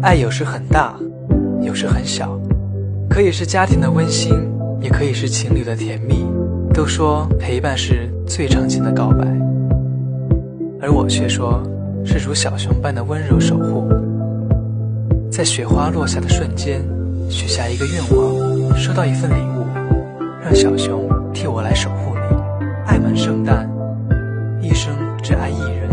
爱有时很大有时很小。可以是家庭的温馨也可以是情侣的甜蜜。都说陪伴是最长情的告白而我却说是如小熊般的温柔守护。在雪花落下的瞬间许下一个愿望收到一份礼物让小熊替我来守护你。爱满圣诞一生只爱一人。